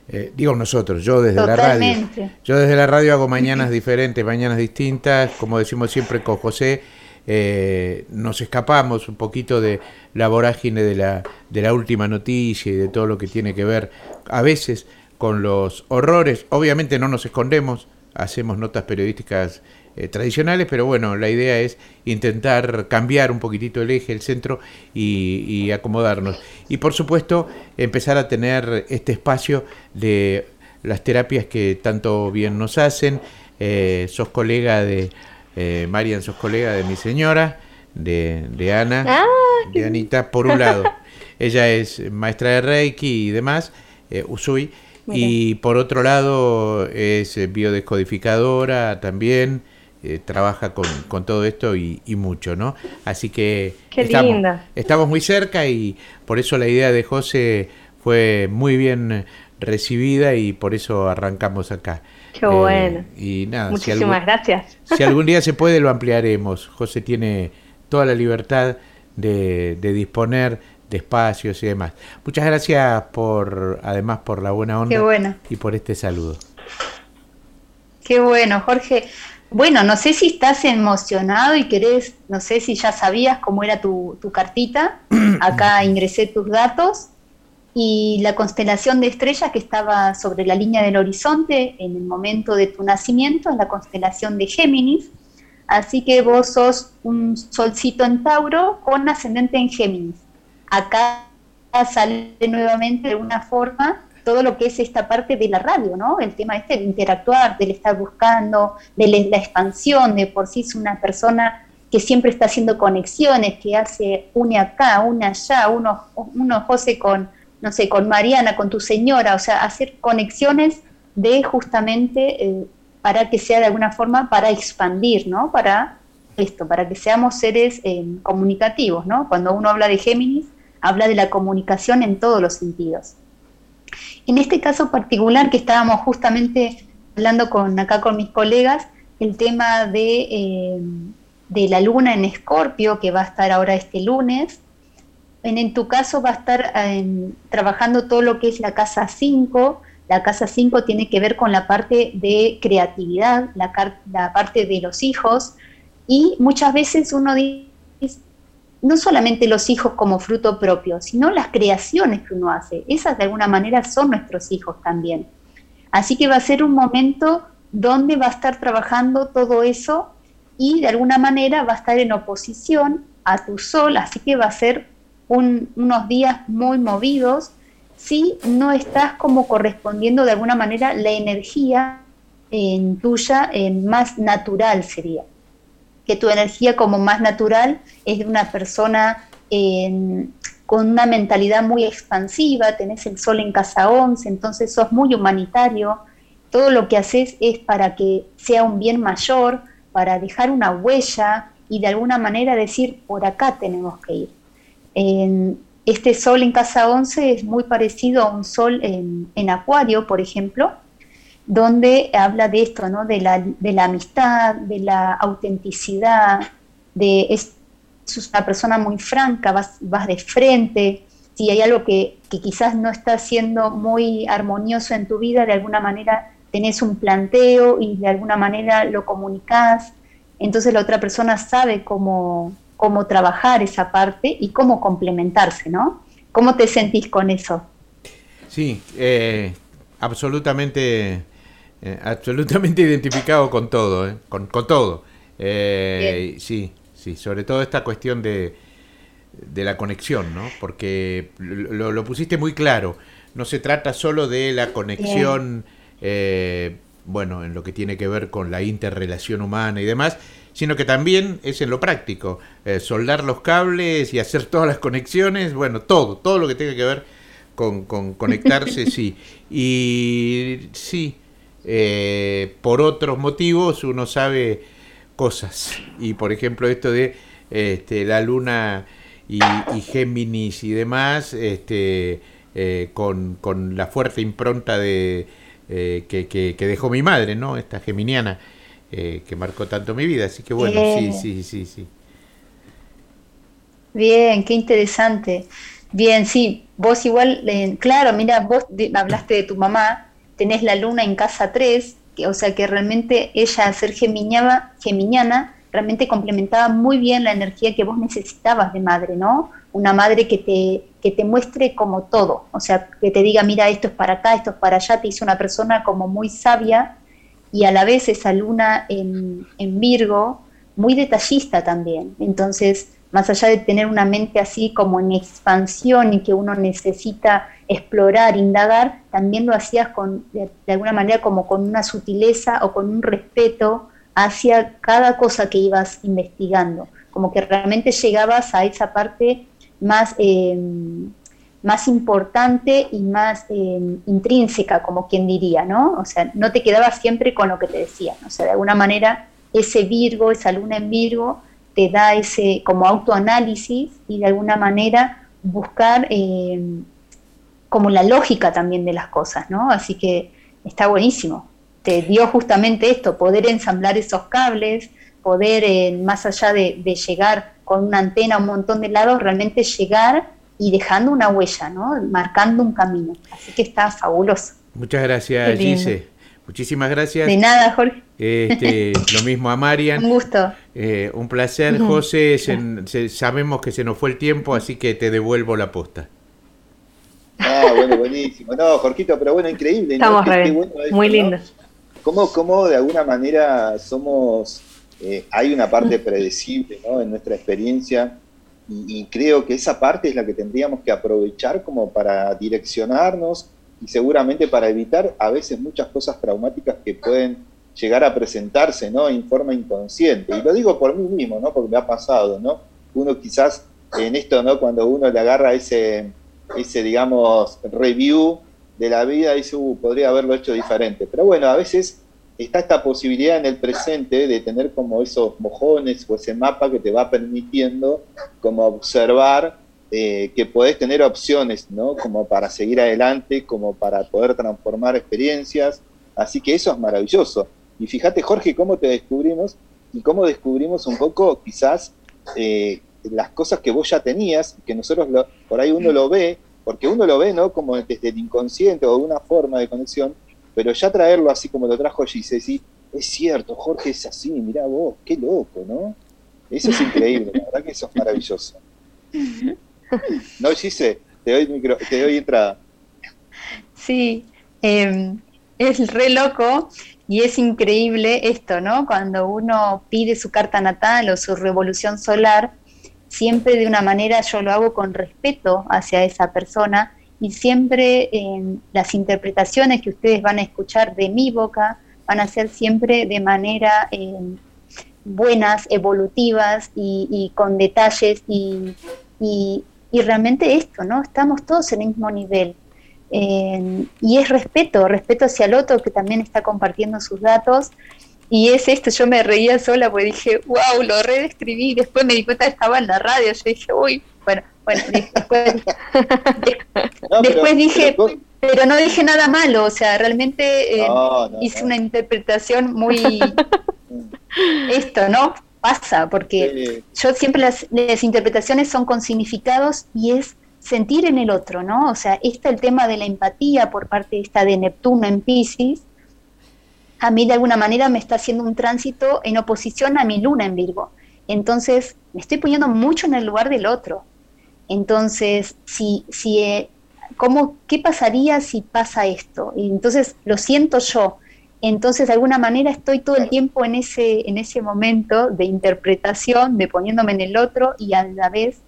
Eh, digo nosotros, yo desde la radio. Yo desde la radio hago mañanas diferentes, mañanas distintas, como decimos siempre con José, eh, nos escapamos un poquito de la vorágine de la, de la última noticia y de todo lo que tiene que ver a veces con los horrores. Obviamente no nos escondemos, hacemos notas periodísticas eh, tradicionales, pero bueno, la idea es intentar cambiar un poquitito el eje, el centro y, acomodarnos. Y por supuesto, empezar a tener este espacio de las terapias que tanto bien nos hacen. Eh, sos colega de, eh, Marian, sos colega de mi señora, de, de Ana, ah, de Anita, por un lado. Ella es maestra de Reiki y demás, Usui. Y por otro lado es biodescodificadora también, eh, trabaja con, con, todo esto y, mucho, ¿no? Así que estamos, estamos, muy cerca y por eso la idea de José fue muy bien recibida y por eso arrancamos acá. Qué bueno. Eh, y nada, Muchísimas gracias. Si algún día se puede, lo ampliaremos. José tiene toda la libertad de, de disponer de espacios y demás. Muchas gracias por, además, por la buena onda y por este saludo. Qué bueno, Jorge. Bueno, no sé si estás emocionado y querés, no sé si ya sabías cómo era tu, cartita. Acá ingresé tus datos y la constelación de estrellas que estaba sobre la línea del horizonte en el momento de tu nacimiento es la constelación de Géminis. Así que vos sos un solcito en Tauro con ascendente en Géminis. Acá sale nuevamente de una forma todo lo que es esta parte de la radio, ¿no? El tema este de interactuar, del estar buscando, de la expansión, de por sí es una persona que siempre está haciendo conexiones, que hace une acá, une allá, uno, uno José con, no sé, con Mariana, con tu señora, o sea, hacer conexiones de justamente eh, para que sea de alguna forma para expandir, ¿no? Para esto, para que seamos seres eh, comunicativos, ¿no? Cuando uno habla de Géminis, habla de la comunicación en todos los sentidos. En este caso particular que estábamos justamente hablando con acá con mis colegas, el tema de, eh, de la luna en Escorpio, que va a estar ahora este lunes. En, tu caso va a estar trabajando todo lo que es la casa 5. La casa 5 tiene que ver con la parte de creatividad, la, la parte de los hijos. Y muchas veces uno dice, no solamente los hijos como fruto propio, sino las creaciones que uno hace. Esas de alguna manera son nuestros hijos también. Así que va a ser un momento donde va a estar trabajando todo eso y de alguna manera va a estar en oposición a tu sol, así que va a ser unos días muy movidos si no estás como correspondiendo de alguna manera la energía en tuya en más natural sería. Que tu energía como más natural es de una persona con una mentalidad muy expansiva, tenés el sol en casa 11, entonces sos muy humanitario, todo lo que haces es para que sea un bien mayor, para dejar una huella y de alguna manera decir, por acá tenemos que ir. este sol en casa 11 es muy parecido a un sol en, acuario, por ejemplo, donde habla de esto, ¿no? de, la, de la amistad, de la autenticidad, de es, una persona muy franca, vas, vas de frente, si hay algo que, que, quizás no está siendo muy armonioso en tu vida, de alguna manera tenés un planteo y de alguna manera lo comunicás, entonces la otra persona sabe cómo, cómo trabajar esa parte y cómo complementarse, ¿no? ¿Cómo te sentís con eso? Sí, eh, absolutamente, eh, absolutamente identificado con todo, eh, con, todo. sí, sí, sobre todo esta cuestión de, de la conexión, ¿no? Porque lo, lo, pusiste muy claro. No se trata solo de la conexión eh, bueno, en lo que tiene que ver con la interrelación humana y demás, sino que también es en lo práctico, eh, soldar los cables y hacer todas las conexiones, bueno, todo, todo lo que tenga que ver con, conectarse, sí. Y sí, eh, por otros motivos uno sabe cosas, y por ejemplo esto de este, la luna y, Géminis y demás, este, con, con la fuerte impronta de eh, que, que, dejó mi madre, ¿no? Esta geminiana eh, que marcó tanto mi vida. Así que bueno, sí, sí, sí, sí. Bien, qué interesante. Bien, sí, vos igual, eh, claro, mira, vos hablaste de tu mamá, tenés la luna en casa 3, que, o sea que realmente ella, ser geminiana, geminiana, realmente complementaba muy bien la energía que vos necesitabas de madre, ¿no? Una madre que te, que te muestre como todo, o sea, que te diga, mira, esto es para acá, esto es para allá, te hizo una persona como muy sabia y a la vez esa luna en, Virgo, muy detallista también. Entonces, más allá de tener una mente así como en expansión y que uno necesita explorar, indagar, también lo hacías con, de, alguna manera como con una sutileza o con un respeto hacia cada cosa que ibas investigando, como que realmente llegabas a esa parte más, eh, más importante y más eh, intrínseca, como quien diría, ¿no? O sea, no te quedabas siempre con lo que te decían, o sea, de alguna manera ese Virgo, esa luna en Virgo, te da ese como autoanálisis y de alguna manera buscar eh, como la lógica también de las cosas, ¿no? Así que está buenísimo. Te dio justamente esto, poder ensamblar esos cables, poder, más allá de, de, llegar con una antena a un montón de lados, realmente llegar y dejando una huella, ¿no? marcando un camino. Así que está fabuloso. Muchas gracias, Gise. Muchísimas gracias. De nada, Jorge. Este, lo mismo a Marian. Un gusto. Eh, un placer, José. sabemos que se nos fue el tiempo, así que te devuelvo la posta. Ah, bueno, buenísimo. No, Jorquito, pero bueno, increíble. Estamos muy lindo. ¿Cómo, ¿Cómo de alguna manera somos eh, hay una parte predecible en nuestra experiencia y, creo que esa parte es la que tendríamos que aprovechar como para direccionarnos y seguramente para evitar a veces muchas cosas traumáticas que pueden llegar a presentarse ¿no? en forma inconsciente. Y lo digo por mí mismo, ¿no? porque me ha pasado. ¿no? Uno quizás en esto, ¿no? cuando uno le agarra ese, ese digamos, review de la vida, dice, uh, podría haberlo hecho diferente. Pero bueno, a veces está esta posibilidad en el presente de tener como esos mojones o ese mapa que te va permitiendo como observar eh, que podés tener opciones, ¿no? Como para seguir adelante, como para poder transformar experiencias. Así que eso es maravilloso. Y fíjate, Jorge, cómo te descubrimos y cómo descubrimos un poco quizás eh, las cosas que vos ya tenías, que nosotros por ahí uno lo ve, porque uno lo ve, ¿no? Como desde el inconsciente o una forma de conexión, pero ya traerlo así como lo trajo Gise, sí, es cierto, Jorge es así, mirá vos, qué loco, ¿no? Eso es increíble, la verdad que eso es maravilloso. No, Gise, te doy, micro, te doy entrada. Sí, em, es re loco y es increíble esto, ¿no? Cuando uno pide su carta natal o su revolución solar, siempre de una manera yo lo hago con respeto hacia esa persona y siempre en las interpretaciones que ustedes van a escuchar de mi boca van a ser siempre de manera em, buenas, evolutivas y, con detalles y, y, realmente esto, ¿no? Estamos todos en el mismo nivel. y es respeto, respeto hacia el otro que también está compartiendo sus datos. Y es esto, yo me reía sola porque dije, wow, lo redescribí. Después me di cuenta que estaba en la radio. Yo dije, uy, bueno, bueno, después, después dije, pero, no dije nada malo. O sea, realmente eh, hice una interpretación muy, esto, ¿no? Pasa, porque yo siempre las, interpretaciones son con significados y es sentir en el otro, ¿no? O sea, este el tema de la empatía por parte esta de Neptuno en Pisces, a mí de alguna manera me está haciendo un tránsito en oposición a mi luna en Virgo. Entonces, me estoy poniendo mucho en el lugar del otro. Entonces, si, si, eh, ¿cómo, ¿qué pasaría si pasa esto? Y entonces lo siento yo, entonces, de alguna manera estoy todo el tiempo en ese, en ese momento de interpretación, de poniéndome en el otro y a la vez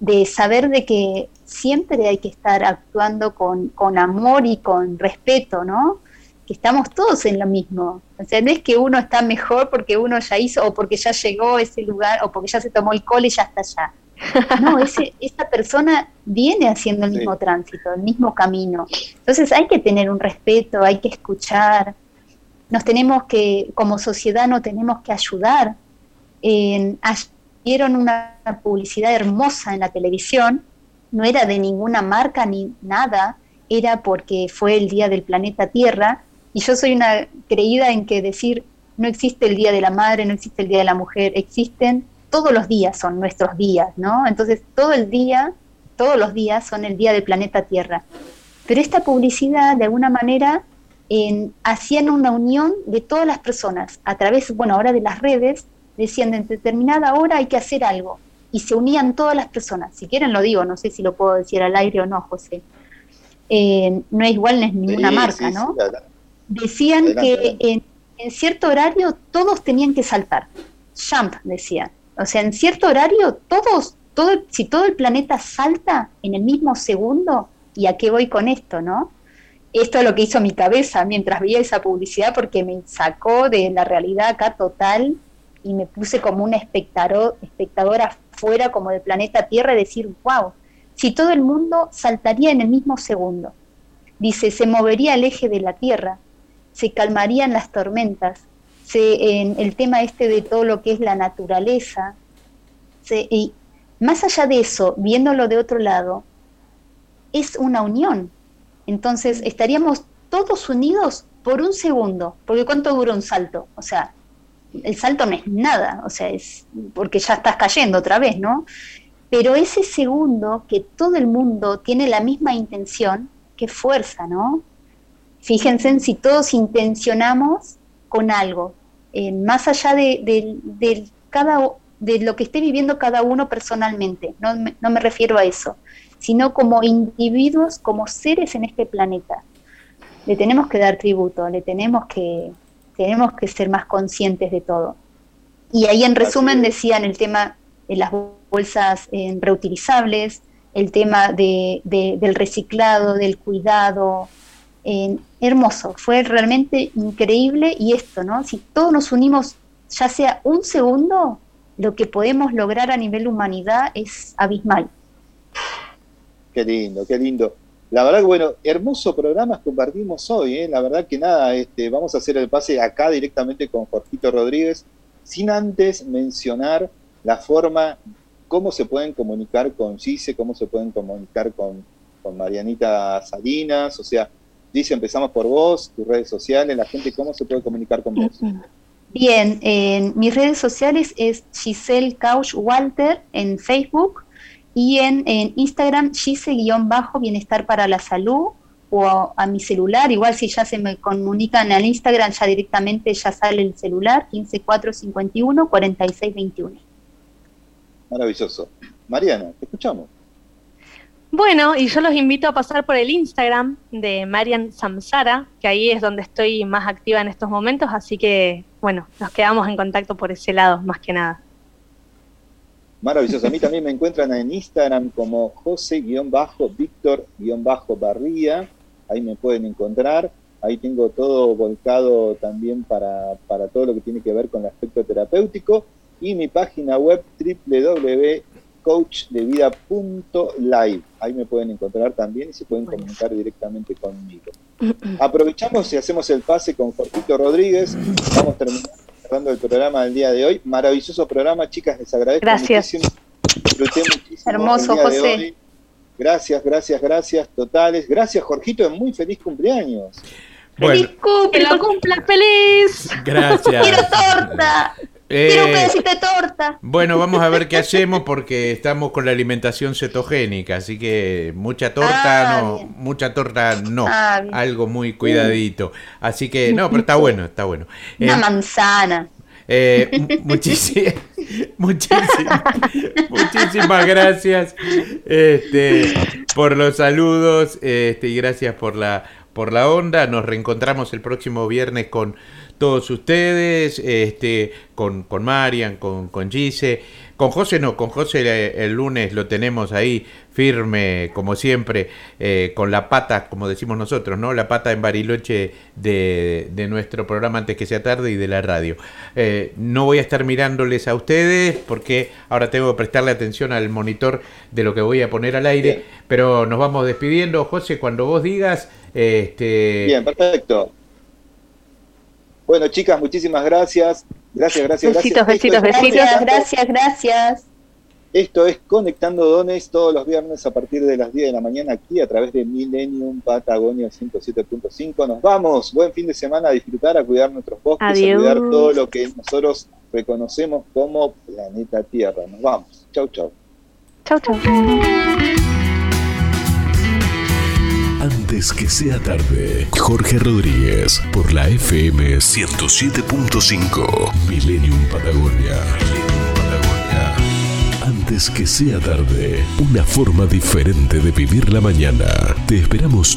de saber de que siempre hay que estar actuando con, con amor y con respeto, ¿no? Que estamos todos en lo mismo. O sea, no es que uno está mejor porque uno ya hizo o porque ya llegó a ese lugar o porque ya se tomó el cole y ya está allá. No, ese, esa persona viene haciendo el mismo tránsito, el mismo camino. Entonces hay que tener un respeto, hay que escuchar, nos tenemos que, como sociedad, no tenemos que ayudar. Vieron una publicidad hermosa en la televisión, no era de ninguna marca ni nada, era porque fue el Día del Planeta Tierra, y yo soy una creída en que decir no existe el Día de la Madre, no existe el Día de la Mujer, existen todos los días son nuestros días, ¿no? Entonces todo el día, todos los días son el Día del Planeta Tierra. Pero esta publicidad, de alguna manera, hacían una unión de todas las personas a través, bueno, ahora de las redes, decían en determinada hora hay que hacer algo y se unían todas las personas. Si quieren lo digo, no sé si lo puedo decir al aire o no, José. Eh, no es igual, no es ninguna marca, ¿no? Decían que en, en, cierto horario todos tenían que saltar. Jump, decían. O sea, en cierto horario todos, todo, si todo el planeta salta en el mismo segundo, ¿y a qué voy con esto, no? esto es lo que hizo mi cabeza mientras veía esa publicidad porque me sacó de la realidad acá total y me puse como una espectador, espectadora fuera como del planeta Tierra y decir, wow, si todo el mundo saltaría en el mismo segundo. Dice, se movería el eje de la Tierra, se calmarían las tormentas, se, en el tema este de todo lo que es la naturaleza, y más allá de eso, viéndolo de otro lado, es una unión, entonces estaríamos todos unidos por un segundo, porque ¿cuánto dura un salto? O sea, el salto no es nada, o sea, es porque ya estás cayendo otra vez, ¿no? Pero ese segundo que todo el mundo tiene la misma intención, qué fuerza, ¿no? Fíjense en si todos intencionamos con algo, eh, más allá de, cada, de lo que esté viviendo cada uno personalmente, no no me refiero a eso, sino como individuos, como seres en este planeta. Le tenemos que dar tributo, le tenemos que, tenemos que ser más conscientes de todo. Y ahí en resumen decían el tema de las bolsas eh, reutilizables, el tema de, del reciclado, del cuidado. Hermoso, fue realmente increíble y esto, ¿no? Si todos nos unimos, ya sea un segundo, lo que podemos lograr a nivel humanidad es abismal. Qué lindo, qué lindo. La verdad bueno, hermoso programa compartimos hoy, ¿eh? la verdad que nada, este, vamos a hacer el pase acá directamente con Jorgito Rodríguez, sin antes mencionar la forma, cómo se pueden comunicar con Gise, cómo se pueden comunicar con, con Marianita Salinas, o sea, Gise, empezamos por vos, tus redes sociales, la gente, ¿cómo se puede comunicar con vos? Bien, en mis redes sociales es Giselle Couch Walter en Facebook, y en, Instagram, Gise-Bienestar para la Salud, o a, mi celular, igual si ya se me comunican al Instagram, ya directamente ya sale el celular, 15451 4621. Maravilloso. Mariana, te escuchamos. Bueno, y yo los invito a pasar por el Instagram de Marian Samsara, que ahí es donde estoy más activa en estos momentos, así que bueno, nos quedamos en contacto por ese lado, más que nada. Maravilloso. A mí también me encuentran en Instagram como José-Víctor-Barría. Ahí me pueden encontrar. Ahí tengo todo volcado también para, para todo lo que tiene que ver con el aspecto terapéutico. Y mi página web www coachdevida.live. Ahí me pueden encontrar también y se pueden comunicar directamente conmigo. Aprovechamos y hacemos el pase con Jorgito Rodríguez. Estamos terminando el programa del día de hoy. Maravilloso programa, chicas, les agradezco gracias. muchísimo. Disfruté muchísimo. Hermoso, José. Gracias, gracias, gracias, totales. Gracias, Jorgito, muy feliz cumpleaños. ¡Feliz cumple! ¡Que lo cumpla feliz! Gracias. ¡Quiero torta! Quiero un eh, pedacito de torta. Bueno, vamos a ver qué hacemos porque estamos con la alimentación cetogénica, así que mucha torta ah, no, mucha torta no, ah, algo muy cuidadito. Así que no, pero está bueno, está bueno. Una eh, manzana. Eh, muchísimas, muchísimas, muchísimas gracias este, por los saludos este, y gracias por la, por la onda. Nos reencontramos el próximo viernes con todos ustedes, este, con, con Marian, con, con Gise. Con José no, con José el, lunes lo tenemos ahí firme, como siempre, eh, con la pata, como decimos nosotros, ¿no? La pata en Bariloche de, de nuestro programa antes que sea tarde y de la radio. Eh, no voy a estar mirándoles a ustedes porque ahora tengo que prestarle atención al monitor de lo que voy a poner al aire, pero nos vamos despidiendo, José, cuando vos digas... Este... Bien, perfecto. Bueno, chicas, muchísimas gracias. Gracias, gracias, besitos, gracias. Besitos, besitos, Gracias, gracias, gracias. Esto es Conectando Dones todos los viernes a partir de las 10 de la mañana aquí a través de Millennium Patagonia 107.5. Nos vamos. Buen fin de semana a disfrutar, a cuidar nuestros bosques, a cuidar todo lo que nosotros reconocemos como planeta Tierra. Nos vamos. Chau, chau. Chau, chau. Antes que sea tarde, Jorge Rodríguez por la FM 107.5 Millennium Patagonia. Patagonia. Antes que sea tarde, una forma diferente de vivir la mañana. Te esperamos